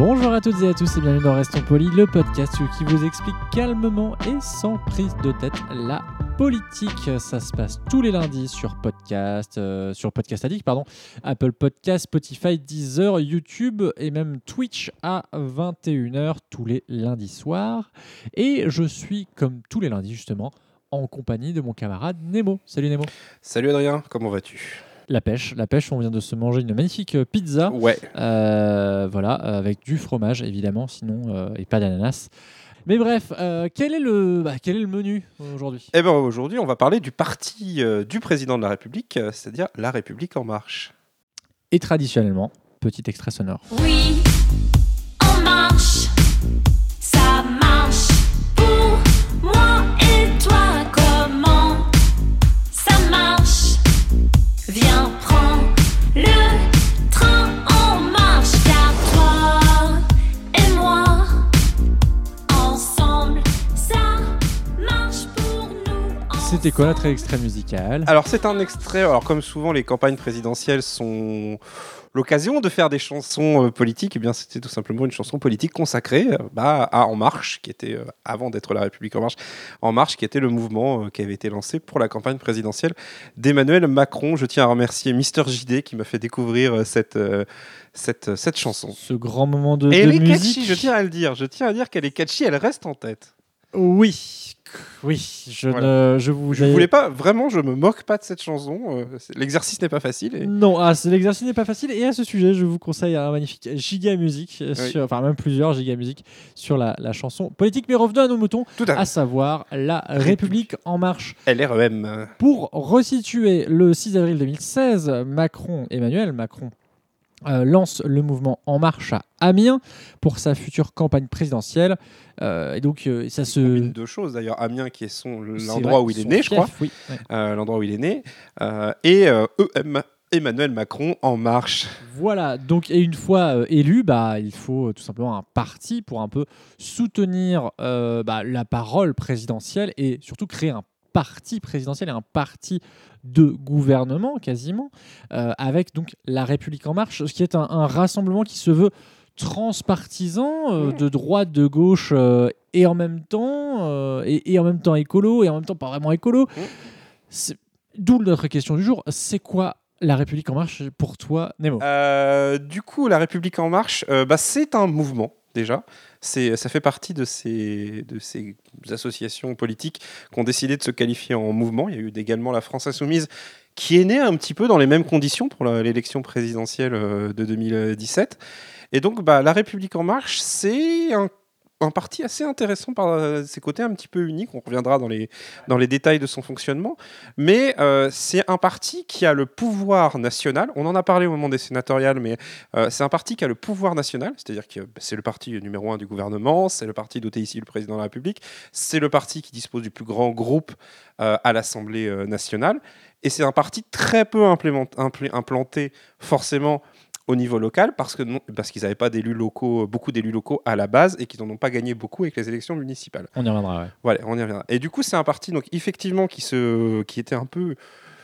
Bonjour à toutes et à tous et bienvenue dans Restons Polis, le podcast qui vous explique calmement et sans prise de tête la politique. Ça se passe tous les lundis sur podcast, euh, sur Podcast Addict, pardon, Apple Podcast, Spotify, Deezer, YouTube et même Twitch à 21h tous les lundis soirs. Et je suis comme tous les lundis justement en compagnie de mon camarade Nemo. Salut Nemo. Salut Adrien, comment vas-tu? La pêche, la pêche, on vient de se manger une magnifique euh, pizza. Ouais, Euh, voilà, avec du fromage évidemment, sinon euh, et pas d'ananas. Mais bref, euh, quel est le bah, quel est le menu aujourd'hui? Eh ben aujourd'hui on va parler du parti euh, du président de la République, euh, c'est-à-dire La République en marche. Et traditionnellement, petit extrait sonore. Oui, en marche, C'était quoi notre extrait musical Alors c'est un extrait, alors comme souvent les campagnes présidentielles sont l'occasion de faire des chansons euh, politiques, et bien c'était tout simplement une chanson politique consacrée euh, bah, à En Marche, qui était, euh, avant d'être La République En Marche, En Marche, qui était le mouvement qui avait été lancé pour la campagne présidentielle d'Emmanuel Macron. Je tiens à remercier Mister JD qui m'a fait découvrir cette, cette, cette chanson. Ce grand moment de, Et de elle est musique. catchy, je tiens à le dire. Je tiens à dire qu'elle est catchy, elle reste en tête. Oui, oui, je Voilà. ne, je vous. Je voulais pas, vraiment, je me moque pas de cette chanson. euh, L'exercice n'est pas facile. et- Non, ah, l'exercice n'est pas facile. Et à ce sujet, je vous conseille un magnifique giga musique, euh, Oui. sur- enfin même plusieurs giga musique sur la, la chanson politique. Mais revenons à nos moutons, Tout à à savoir la République en marche. LREM. Pour resituer, le 6 avril 2016, Macron, Emmanuel Macron, euh, lance le mouvement En Marche à Amiens pour sa future campagne présidentielle. Euh, et donc, euh, ça se. deux choses d'ailleurs. Amiens, qui est son l'endroit où il est né, je crois. oui, ouais. L'endroit où il est né. et euh, EM, Emmanuel Macron en marche. Voilà, donc et une fois élu, bah, il faut tout simplement un parti pour un peu soutenir bah, la parole présidentielle et surtout créer un parti présidentiel et un parti de gouvernement quasiment, euh, avec donc la République en marche, ce qui est un, un rassemblement qui se veut transpartisan, euh, de droite, de gauche, euh, et en même temps, euh, et, et en même temps écolo, et en même temps pas vraiment écolo. D'où notre question du jour, c'est quoi la République en marche pour toi, Nemo? Euh, du coup, la République en marche, euh, bah, c'est un mouvement déjà. Ça fait partie de ces, associations politiques qui ont décidé de se qualifier en mouvement. Il y a eu également la France Insoumise qui est née un petit peu dans les mêmes conditions pour l'élection présidentielle euh, de 2017. Et donc, bah, la République en marche, c'est un, un parti assez intéressant par euh, ses côtés un petit peu uniques. On reviendra dans les, dans les détails de son fonctionnement. Mais euh, c'est un parti qui a le pouvoir national. On en a parlé au moment des sénatoriales, mais euh, c'est un parti qui a le pouvoir national, c'est-à-dire que bah, c'est le parti numéro un du gouvernement, c'est le parti doté ici le président de la République, c'est le parti qui dispose du plus grand groupe à l'Assemblée nationale, et c'est un parti très peu implanté forcément au niveau local parce que non- parce qu'ils n'avaient pas d'élus locaux, beaucoup d'élus locaux à la base et qu'ils n'en ont pas gagné beaucoup avec les élections municipales. On y reviendra, ouais. Voilà, on y reviendra. Et du coup, c'est un parti donc effectivement qui se, qui était un peu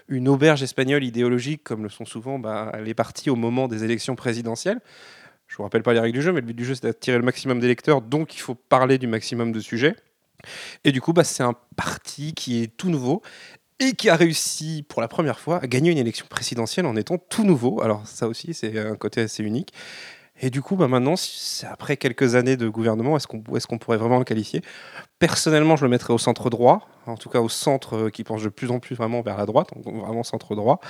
une auberge espagnole idéologique, comme le sont souvent bah, les partis au moment des élections présidentielles. Je vous rappelle pas les règles du jeu, mais le but du jeu c'est d'attirer le maximum d'électeurs, donc il faut parler du maximum de sujets. Et du coup, bah, c'est un parti qui est tout nouveau et qui a réussi pour la première fois à gagner une élection présidentielle en étant tout nouveau. Alors ça aussi, c'est un côté assez unique. Et du coup, bah maintenant, après quelques années de gouvernement, est-ce qu'on est qu'on pourrait vraiment le qualifier? Personnellement, je le mettrais au centre droit, en tout cas au centre euh, qui penche de plus en plus vraiment vers la droite, donc vraiment centre droit.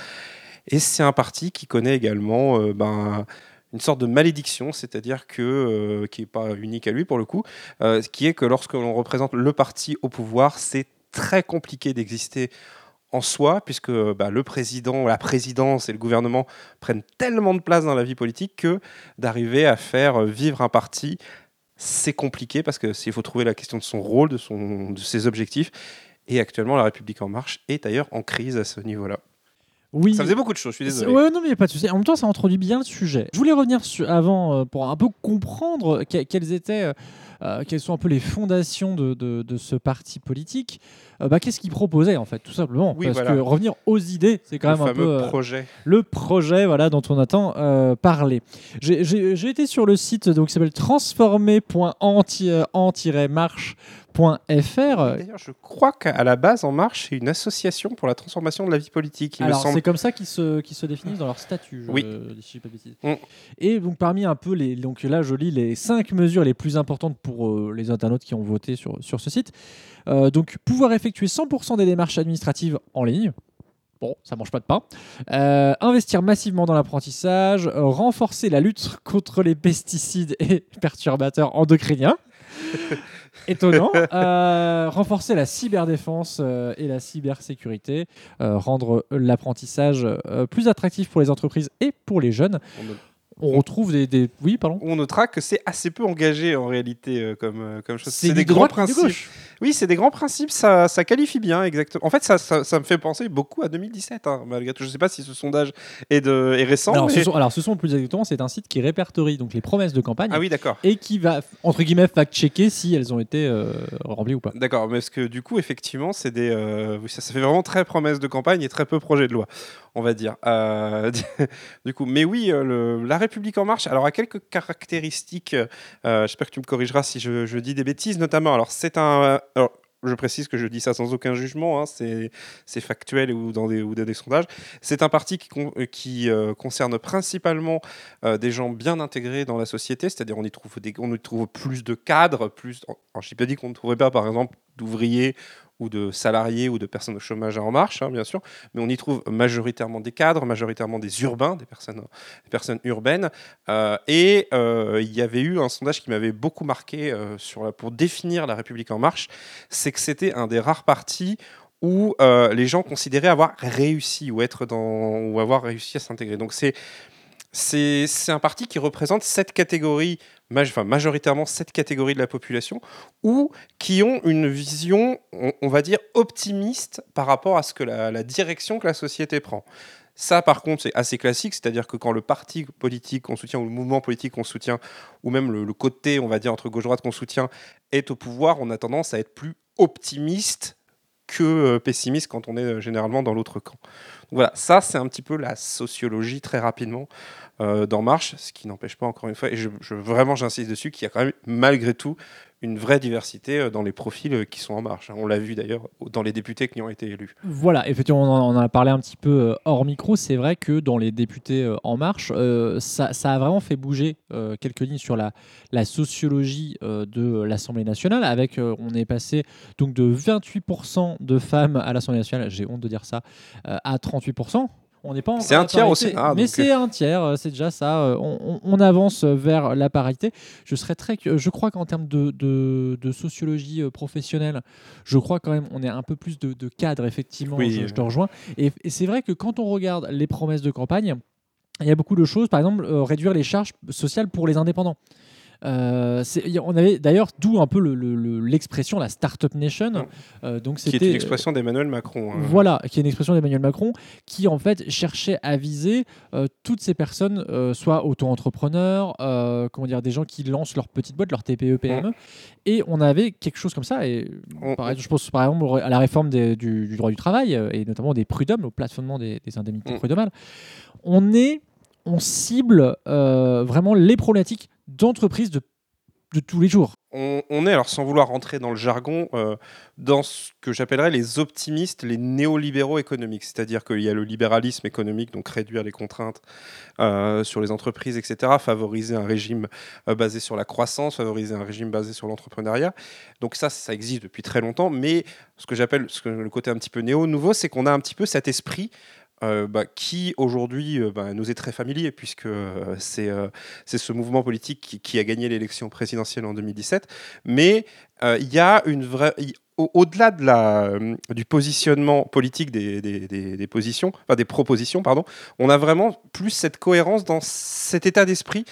Et c'est un parti qui connaît également euh, ben, une sorte de malédiction, c'est-à-dire que, euh, qui n'est pas unique à lui pour le coup, euh, qui est que lorsque l'on représente le parti au pouvoir, c'est très compliqué d'exister en soi, puisque bah, le président, la présidence et le gouvernement prennent tellement de place dans la vie politique que d'arriver à faire vivre un parti, c'est compliqué parce que faut trouver la question de son rôle, de, de ses objectifs. Et actuellement, la République en marche est d'ailleurs en crise à ce niveau-là. Oui. Ça faisait beaucoup de choses, je suis désolé. Ouais, non, mais y a pas de souci. En même temps, ça introduit bien le sujet. Je voulais revenir avant euh, pour un peu comprendre que- quelles étaient, euh, euh, quelles sont un peu les fondations de, de- de ce parti politique. Euh, bah, Qu'est-ce qu'il proposait en fait, tout simplement Oui, Parce voilà. que revenir aux idées, c'est quand le même un peu euh, projet. le projet voilà, dont on attend euh, parler. J'ai- été sur le site donc, qui s'appelle transformer.en-marche.fr. D'ailleurs, je crois qu'à la base, En Marche, c'est une association pour la transformation de la vie politique, il Alors, semble. c'est comme ça qu'ils se, qu'ils se définissent dans leur statut, Oui. si pas. Mm. Et donc, parmi un peu les. Donc là, je lis les cinq mesures les plus importantes pour euh, les internautes qui ont voté sur, sur ce site. Donc, pouvoir effectuer 100% des démarches administratives en ligne. Bon, ça mange pas de pain. Euh, investir massivement dans l'apprentissage, euh, renforcer la lutte contre les pesticides et perturbateurs endocriniens. Étonnant. Euh, renforcer la cyberdéfense et la cybersécurité, rendre l'apprentissage plus attractif pour les entreprises et pour les jeunes. On, On retrouve des, des- Oui, pardon. on notera que c'est assez peu engagé en réalité euh, comme, euh, comme chose. C'est des grands droite principes. Oui, c'est des grands principes, ça, ça qualifie bien, exactement. En fait, ça, ça, ça me fait penser beaucoup à 2017, hein, malgré tout. Je ne sais pas si ce sondage est, de, est récent. Alors, mais- ce sont, alors, ce sont plus exactement, c'est un site qui répertorie donc les promesses de campagne Ah oui, d'accord. et qui va, entre guillemets, fact-checker si elles ont été euh, remplies ou pas. D'accord, mais parce que du coup, effectivement, c'est des, euh, ça, fait vraiment très promesse de campagne et très peu projet de loi, on va dire. Euh, du coup, mais oui, euh, la République en marche. Alors, a quelques caractéristiques. euh, J'espère que tu me corrigeras si je, dis des bêtises, notamment. Alors, c'est un. je précise que je dis ça sans aucun jugement, hein, c'est factuel ou dans des, ou dans des sondages. C'est un parti qui, con- qui concerne principalement des gens bien intégrés dans la société, c'est-à-dire on y trouve on trouve plus de cadres, plus. Je n'ai pas dit qu'on ne trouverait pas, par exemple, d'ouvriers ou de salariés ou de personnes au chômage en marche, hein, bien sûr, mais on y trouve majoritairement des cadres, majoritairement des urbains, des personnes, urbaines. Euh, et euh, il y avait eu un sondage qui m'avait beaucoup marqué euh, sur pour définir la République en marche, c'est que c'était un des rares partis où les gens considéraient avoir réussi ou être dans ou avoir réussi à s'intégrer. Donc c'est c'est un parti qui représente cette catégorie, enfin majoritairement cette catégorie de la population, ou qui ont une vision, on, va dire, optimiste par rapport à ce que la, la direction que la société prend. Ça, par contre, c'est assez classique, c'est-à-dire que quand le parti politique qu'on soutient, ou le mouvement politique qu'on soutient, ou même le, le côté, on va dire, entre gauche-droite qu'on soutient, est au pouvoir, on a tendance à être plus optimiste que euh, pessimiste quand on est euh, généralement dans l'autre camp. Voilà, ça, c'est un petit peu la sociologie, très rapidement, euh, d'En Marche, ce qui n'empêche pas, encore une fois, et je, je- vraiment j'insiste dessus, qu'il y a quand même, malgré tout, une vraie diversité euh, dans les profils euh, qui sont en marche. On l'a vu d'ailleurs dans les députés qui ont été élus. Voilà, effectivement, on en, a parlé un petit peu euh, hors micro. C'est vrai que dans les députés En Marche, ça, a vraiment fait bouger quelques lignes sur la, la sociologie de l'Assemblée nationale. Avec, on est passé donc de 28% de femmes à l'Assemblée nationale, j'ai honte de dire ça, à 38%. On n'est pas encore C'est un tiers au parité, Sénat, mais donc, c'est un tiers, euh, c'est déjà ça. euh, On, on- on avance vers la parité. Je serais très, je crois qu'en termes de, de- de sociologie euh, professionnelle, je crois quand même on est un peu plus de, de cadre effectivement. Oui, je, euh. je te rejoins. Et, et c'est vrai que quand on regarde les promesses de campagne, il y a beaucoup de choses. Par exemple, euh, réduire les charges sociales pour les indépendants. Euh, on avait d'ailleurs d'où un peu le- le- le- l'expression la startup nation. Euh, donc Qui est c'était une expression d'Emmanuel Macron. hein. voilà, qui est une expression d'Emmanuel Macron, qui en fait cherchait à viser euh, toutes ces personnes, euh, soit auto-entrepreneurs, comment dire, des gens qui lancent leur petite boîte, leur TPE, PME, et on avait quelque chose comme ça. Et On- par exemple, je pense par exemple à la réforme des- du, du droit du travail et notamment des prud'hommes, au plafonnement des, des indemnités Mm. prud'homales. On est, on cible euh, vraiment les problématiques d'entreprises de, tous les jours. on, est, alors sans vouloir rentrer dans le jargon, euh, dans ce que j'appellerais les optimistes, les néolibéraux économiques. C'est-à-dire qu'il y a le libéralisme économique, donc réduire les contraintes euh, sur les entreprises, etc., favoriser un régime euh, basé sur la croissance, favoriser un régime basé sur l'entrepreneuriat. Donc ça, ça existe depuis très longtemps, mais ce que j'appelle le côté un petit peu néo-nouveau, c'est qu'on a un petit peu cet esprit euh, bah, qui aujourd'hui euh, bah, nous est très familier, puisque euh, c'est euh, ce mouvement politique qui, a gagné l'élection présidentielle en 2017. Mais il y a une vraie. au-delà de la, du positionnement politique des, des- des- des positions, enfin des propositions, pardon, on a vraiment plus cette cohérence dans cet état d'esprit,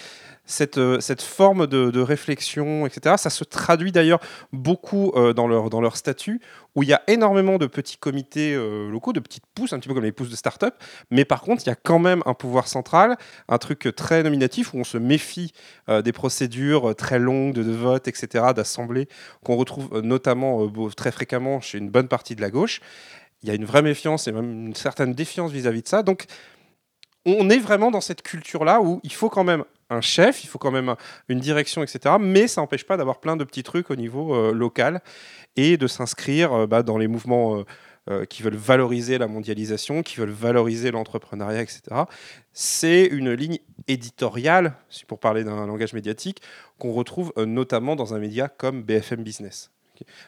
cette, euh, cette forme de, réflexion, etc. Ça se traduit d'ailleurs beaucoup euh, dans, leur, statut, où il y a énormément de petits comités euh, locaux, de petites pousses, un petit peu comme les pousses de start-up, mais par contre, il y a quand même un pouvoir central, un truc très nominatif, où on se méfie des procédures très longues de, vote, etc., d'assemblée, qu'on retrouve notamment très fréquemment chez une bonne partie de la gauche. Il y a une vraie méfiance et même une certaine défiance vis-à-vis de ça. Donc, on est vraiment dans cette culture-là où il faut quand même un chef, il faut quand même un- une direction, etc. Mais ça n'empêche pas d'avoir plein de petits trucs au niveau euh, local et de s'inscrire euh, bah, dans les mouvements euh, qui veulent valoriser la mondialisation, qui veulent valoriser l'entrepreneuriat, etc. C'est une ligne éditoriale, pour parler d'un langage médiatique, qu'on retrouve notamment dans un média comme BFM Business.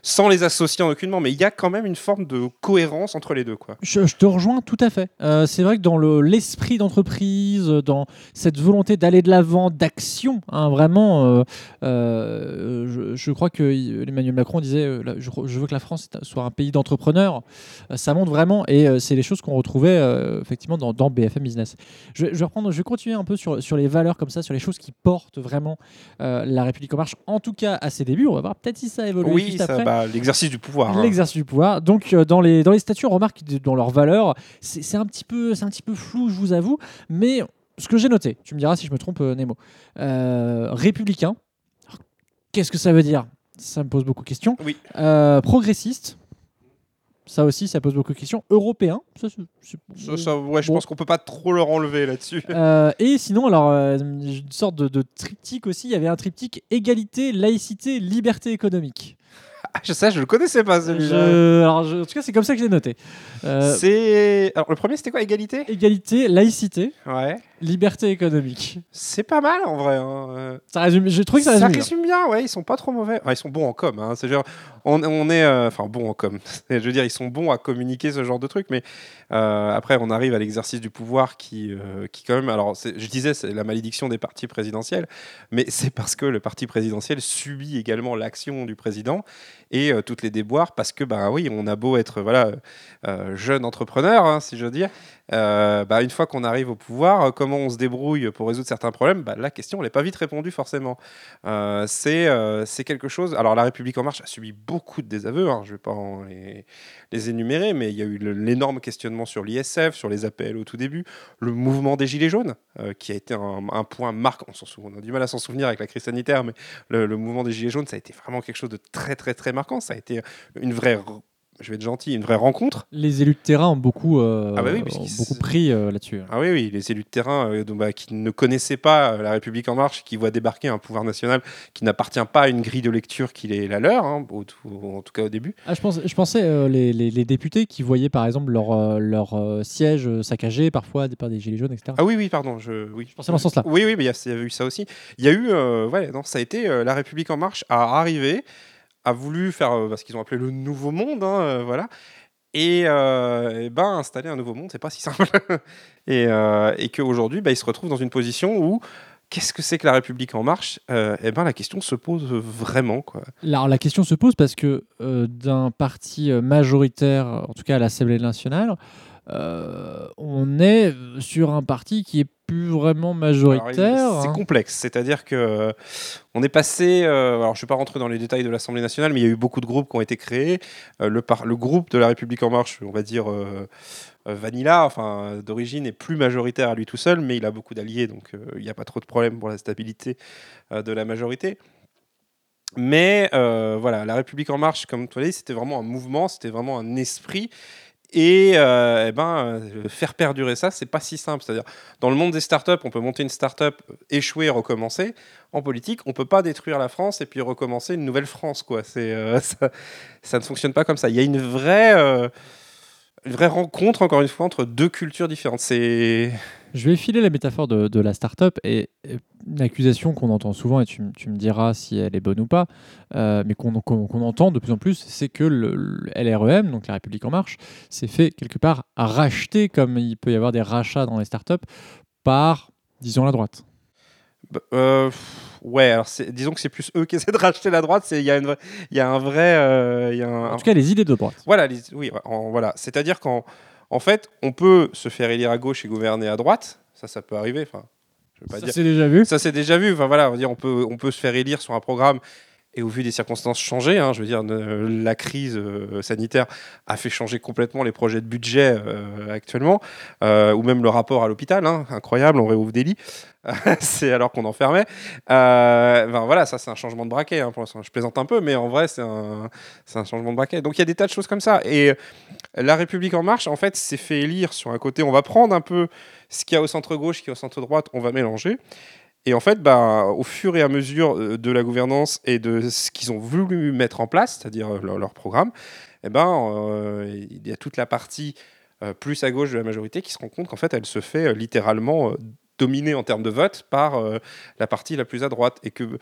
Sans les associer en aucunement, mais il y a quand même une forme de cohérence entre les deux. Quoi. Je, je te rejoins tout à fait. Euh, c'est vrai que dans le- l'esprit d'entreprise, euh, dans cette volonté d'aller de l'avant, d'action, hein, vraiment, euh, euh, je, je crois que Emmanuel Macron disait je, je veux que la France soit un pays d'entrepreneurs. Ça montre vraiment, et c'est les choses qu'on retrouvait effectivement dans, dans BFM Business. Je, vais- reprendre, je vais continuer un peu sur, sur les valeurs comme ça, sur les choses qui portent vraiment la République en marche. En tout cas, à ses débuts, on va voir peut-être si ça évolue Oui, juste ça, après. bah, l'exercice du pouvoir. hein. L'exercice du pouvoir. Donc, euh, dans, les, dans les statuts, on remarque que dans leurs valeurs, c'est c'est un, petit peu- c'est un petit peu flou, je vous avoue. Mais ce que j'ai noté, tu me diras si je me trompe, euh, Nemo. Euh, républicain. Qu'est-ce que ça veut dire? Ça me pose beaucoup de questions. Oui. Euh, progressiste. Ça aussi, ça pose beaucoup de questions. Européen. Ça, Ça, ça, ouais, je Bon. pense qu'on peut pas trop leur enlever là-dessus. Euh, et sinon, alors, euh, une sorte de, de triptyque aussi. Il y avait un triptyque égalité, laïcité, liberté économique. Ah, je sais, je le connaissais pas. celui-là. Je- alors, je- en tout cas, c'est comme ça que j'ai noté. Euh, C'est. Alors, le premier, c'était quoi? Égalité? Égalité, laïcité, Ouais. Liberté économique. C'est pas mal en vrai. hein. Euh, Ça résume, j'ai trouvé que ça ça résume. bien. bien, ouais, ils sont pas trop mauvais. Ils sont bons en com. Hein. C'est genre, on, on est, euh, enfin bons en com. je veux dire, ils sont bons à communiquer ce genre de trucs, mais euh, après, on arrive à l'exercice du pouvoir qui, euh, qui quand même. Alors, je disais, c'est la malédiction des partis présidentiels, mais c'est parce que le parti présidentiel subit également l'action du président et toutes les déboires, parce que bah oui, on a beau être voilà jeune entrepreneur, hein, si je veux dire. Euh, bah, une fois qu'on arrive au pouvoir, euh, comment on se débrouille pour résoudre certains problèmes? Bah, La question, n'est pas vite répondue forcément. Euh, euh, c'est quelque chose. Alors, la République En Marche a subi beaucoup de désaveux, hein, je ne vais pas les, énumérer, mais il y a eu l'énorme questionnement sur l'ISF, sur les APL au tout début, le mouvement des Gilets jaunes, qui a été un, point sou- on a du mal à s'en souvenir avec la crise sanitaire, mais le, le mouvement des Gilets jaunes, ça a été vraiment quelque chose de très, très, très marquant. Ça a été une vraie. Je vais être gentil, une vraie rencontre. Les élus de terrain ont beaucoup, euh, Ah bah oui, ont puisqu'ils beaucoup se- pris euh, là-dessus. Ah oui, oui, les élus de terrain euh, donc, bah, qui ne connaissaient pas euh, la République en marche, qui voient débarquer un pouvoir national qui n'appartient pas à une grille de lecture qui est la leur, hein, au en tout cas au début. Ah, je, pense, je pensais les, les- les députés qui voyaient par exemple leur, leur siège saccagé parfois par des gilets jaunes, etc. Ah oui, oui, pardon, je, oui. Je pensais dans ce sens-là. Oui, oui, mais il y, a il y a eu ça aussi. Il y a eu, ouais, non, ça a été la République en marche à arriver, voulu faire euh, ce qu'ils ont appelé le nouveau monde, hein, euh, voilà. Et, euh, ben, installer un nouveau monde, c'est pas si simple. et euh, et qu'aujourd'hui, bah, ils se retrouvent dans une position où qu'est-ce que c'est que la République en marche Euh, Eh ben, la question se pose vraiment, quoi. Alors la question se pose parce que d'un parti majoritaire, en tout cas à l'Assemblée nationale, on est sur un parti qui est plus vraiment majoritaire. C'est hein. complexe, c'est-à-dire que euh, on est passé. euh, alors, je ne vais pas rentrer dans les détails de l'Assemblée nationale, mais il y a eu beaucoup de groupes qui ont été créés. Euh, le, par- le groupe de la République en marche, on va dire euh, Vanilla, enfin d'origine, est plus majoritaire à lui tout seul, mais il a beaucoup d'alliés, donc il n'y a pas trop de problème pour la stabilité de la majorité. Mais voilà, la République en marche, comme tu l'as dit, c'était vraiment un mouvement, c'était vraiment un esprit. Et, euh, eh ben, euh, faire perdurer ça, c'est pas si simple. C'est-à-dire, dans le monde des startups, on peut monter une startup, échouer, recommencer. En politique, on peut pas détruire la France et puis recommencer une nouvelle France. Quoi. C'est, euh, ça, ça ne fonctionne pas comme ça. Il y a une vraie, euh, une vraie rencontre, encore une fois, entre deux cultures différentes. C'est... Je vais filer la métaphore de, de la start-up et et une accusation qu'on entend souvent, et tu, me diras si elle est bonne ou pas, euh, mais qu'on entend de plus en plus, c'est que le, le LREM, donc la République En Marche, s'est fait quelque part racheter, comme il peut y avoir des rachats dans les start-up, par, disons, la droite. Bah, euh, ouais, alors disons que c'est plus eux qui essaient de racheter la droite. Il y, a y un vrai. euh, y a un- En tout cas, les idées de droite. Voilà, les- oui, en- voilà. C'est-à-dire qu'en en fait, on peut se faire élire à gauche et gouverner à droite. Ça, ça peut arriver. Enfin, je veux pas Ça, dire. c'est déjà vu. Ça, c'est déjà vu. Enfin, voilà, on, va dire, on, peut, on peut se faire élire sur un programme et au vu des circonstances changer. hein, je veux dire, la crise euh, sanitaire a fait changer complètement les projets de budget euh, actuellement, euh, ou même le rapport à l'hôpital. hein, incroyable, on réouvre des lits. c'est alors qu'on enfermait. Ben voilà, ça c'est un changement de braquet. hein, pour. Je plaisante un peu, mais en vrai, c'est un, un changement de braquet. Donc il y a des tas de choses comme ça. Et la République en marche, en fait, s'est fait élire sur un côté. On va prendre un peu ce qu'il y a au centre gauche, ce qu'il y a au centre droite, on va mélanger. Et en fait, bah, au fur et à mesure euh, de la gouvernance et de ce qu'ils ont voulu mettre en place, c'est-à-dire euh, leur, programme, eh ben, euh, il y a toute la partie plus à gauche de la majorité qui se rend compte qu'en fait, elle se fait littéralement dominer en termes de vote par la partie la plus à droite. Et que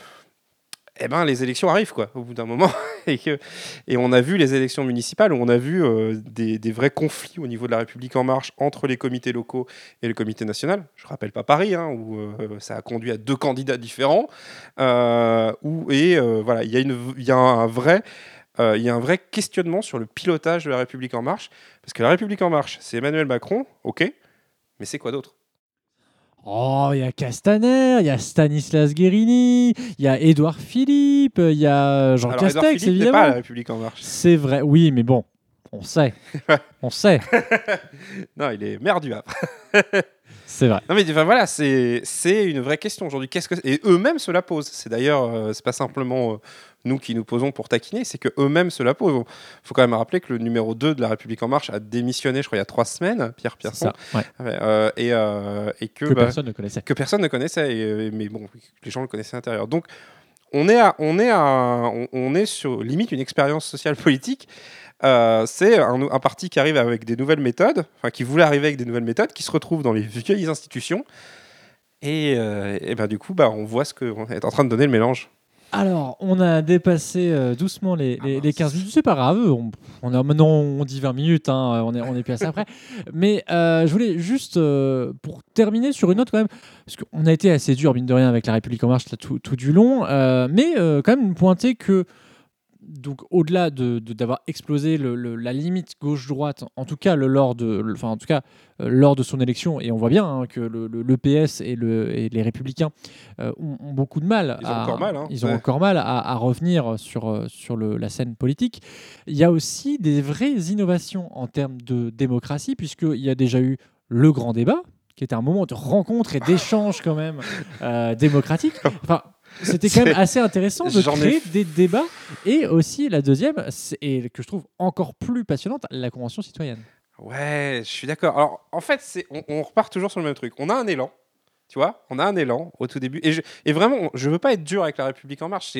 eh ben, les élections arrivent quoi, au bout d'un moment. et, on a vu les élections municipales où on a vu euh, des, vrais conflits au niveau de la République en marche entre les comités locaux et le comité national. Je rappelle pas Paris, hein, où euh, ça a conduit à deux candidats différents. euh, et voilà, il y, a un vrai. il y a un vrai questionnement sur le pilotage de la République en marche. Parce que la République en marche, c'est Emmanuel Macron, ok, mais c'est quoi d'autre? Oh, il y a Castaner, il y a Stanislas Guérini, il y a Édouard Philippe, il y a Jean Alors, Édouard Castex, Philippe n'est pas à évidemment. la République en marche. C'est vrai, oui, mais bon, on sait. on sait, non, il est maire du Havre. c'est vrai. Non mais enfin, voilà, c'est c'est une vraie question aujourd'hui. Qu'est-ce que et eux-mêmes se la posent. C'est d'ailleurs euh, c'est pas simplement euh, nous qui nous posons pour taquiner, c'est que eux-mêmes se la posent. Il faut quand même rappeler que le numéro 2 de la République en marche a démissionné, je crois, il y a trois semaines, Pierre Pierson, ça, ouais. Euh, et, euh, et que, Que bah, personne ne connaissait. que personne ne connaissait, et, mais bon, les gens le connaissaient à l'intérieur. Donc on est à, on est à, on, on est sur limite une expérience sociale politique. Euh, c'est un, un parti qui arrive avec des nouvelles méthodes, enfin qui voulait arriver avec des nouvelles méthodes, qui se retrouve dans les vieilles institutions. Et, euh, et ben du coup, bah, on voit ce qu'on est en train de donner le mélange. Alors, on a dépassé euh, doucement les, les, les 15 minutes. C'est pas grave, on, on a, maintenant on dit 20 minutes, hein, on est, on est passé après. Mais euh, je voulais juste, euh, pour terminer sur une note quand même, parce qu'on a été assez dur, mine de rien, avec la République En Marche là, tout, tout du long, euh, mais euh, quand même pointer que, donc au-delà de, d'avoir explosé le- le- la limite gauche-droite, en tout cas le, lors de, le- enfin, en tout cas euh, lors de son élection, et on voit bien hein, que le, PS et, le, et les Républicains euh, ont, ont beaucoup de mal. Ils ont à, encore mal, hein. Ils ont Ouais. encore mal à, à revenir sur, euh, sur la scène politique. Il y a aussi des vraies innovations en termes de démocratie, puisqu'il y a déjà eu le grand débat, qui était un moment de rencontre et d'échange quand même euh, démocratique. Enfin, c'était quand même assez intéressant de ai créer des débats. Et aussi, la deuxième, et que je trouve encore plus passionnante, la Convention citoyenne. Ouais, je suis d'accord. Alors, en fait, on, on repart toujours sur le même truc. On a un élan, tu vois, on a un élan au tout début. Et, je, et vraiment, je veux pas être dur avec la République en marche.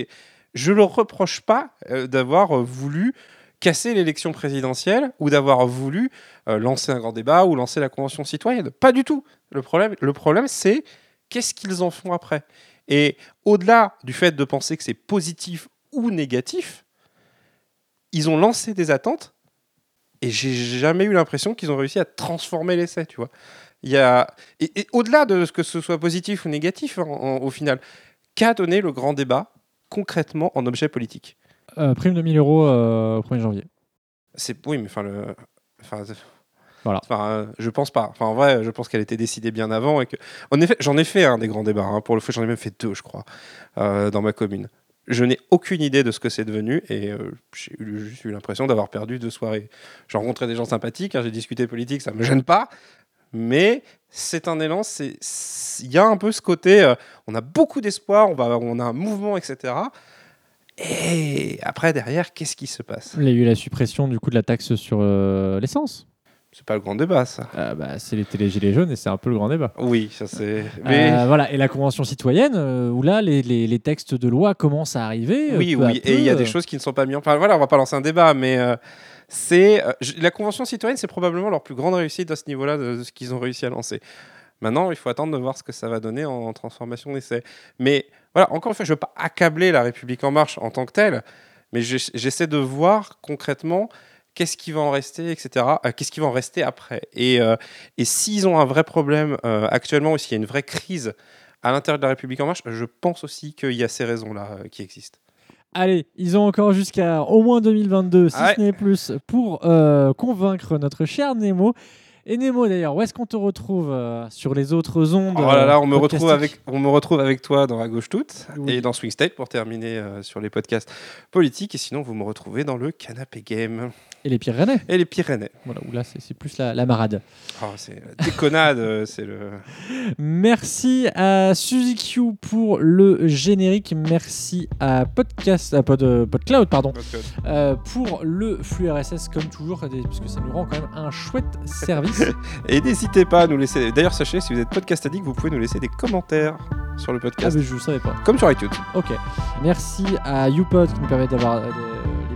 Je le reproche pas euh, d'avoir euh, voulu casser l'élection présidentielle ou d'avoir voulu euh, lancer un grand débat ou lancer la convention citoyenne. Pas du tout. Le problème, le problème c'est qu'est-ce qu'ils en font après? Et au-delà du fait de penser que c'est positif ou négatif, ils ont lancé des attentes et j'ai jamais eu l'impression qu'ils ont réussi à transformer l'essai, tu vois. Il y a... Et, et au-delà de ce que ce soit positif ou négatif, en- au final, qu'a donné le grand débat concrètement en objet politique? Euh, prime de 1000 euros euh, au 1er janvier. C'est oui, mais enfin le, enfin, Voilà. Enfin, euh, je pense pas. Enfin, en vrai, je pense qu'elle était décidée bien avant et que, en effet, j'en ai fait un des grands débats. hein. Pour le fait, j'en ai même fait deux, je crois, euh, dans ma commune. Je n'ai aucune idée de ce que c'est devenu et euh, j'ai eu- juste eu l'impression d'avoir perdu deux soirées. J'ai rencontré des gens sympathiques, hein, j'ai discuté politique, ça me gêne pas, mais c'est un élan. Il y a un peu ce côté. euh, on a beaucoup d'espoir, on va, on a un mouvement, etc. Et après, derrière, qu'est-ce qui se passe? Il y a eu la suppression du coup de la taxe sur euh, l'essence. C'est pas le grand débat, ça. Euh, bah, c'est les télé gilets jaunes et c'est un peu le grand débat. Oui, ça c'est. Mais Euh, voilà, et la convention citoyenne, euh, où là, les, les- les textes de loi commencent à arriver. euh, oui, peu oui, et il y a des euh, choses qui ne sont pas mises. en- Enfin voilà, on va pas lancer un débat, mais euh, c'est euh, la convention citoyenne, c'est probablement leur plus grande réussite à ce niveau-là de, de ce qu'ils ont réussi à lancer. Maintenant, il faut attendre de voir ce que ça va donner en, en transformation d'essai. Mais voilà, encore une fois, je veux pas accabler la République en marche en tant que telle, mais j'essaie de voir concrètement qu'est-ce qui va en rester, etc. euh, qu'est-ce qui va en rester après. Et, euh, et s'ils ont un vrai problème euh, actuellement, ou s'il y a une vraie crise à l'intérieur de la République en marche, je pense aussi qu'il y a ces raisons-là qui existent. Allez, ils ont encore jusqu'à au moins 2022, si ouais. ce n'est plus, pour convaincre notre cher Nemo. Et Nemo, d'ailleurs, où est-ce qu'on te retrouve euh, sur les autres ondes Oh là là, on me retrouve avec, on me retrouve avec toi dans la gauche toute Oui. et dans Swing State pour terminer euh, sur les podcasts politiques. Et sinon, vous me retrouvez dans le canapé game Et les Pyrénées. et les Pyrénées. Voilà, où là, c'est plus la, la marade. Oh, c'est déconnade, euh, c'est le. Merci à Suzy Q pour le générique. Merci à Podcast, à Pod, euh, PodCloud, pardon, euh, pour le flux RSS comme toujours, puisque ça nous rend quand même un chouette service. Et n'hésitez pas à nous laisser. D'ailleurs, sachez, si vous êtes podcast addict, vous pouvez nous laisser des commentaires sur le ah, podcast, mais je ne savais pas. comme sur iTunes. Ok. Merci à YouPod qui nous permet d'avoir des-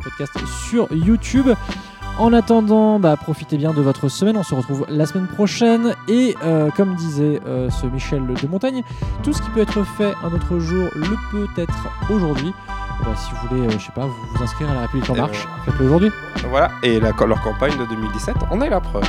les podcasts sur YouTube. En attendant, bah, profitez bien de votre semaine. On se retrouve la semaine prochaine. Et euh, comme disait euh, ce Michel de Montagne, tout ce qui peut être fait un autre jour le peut être aujourd'hui. Ben, si vous voulez, euh, je sais pas, vous, vous inscrire à la République en marche, faites-le aujourd'hui. Voilà. Et la- leur campagne de 2017 en est la preuve.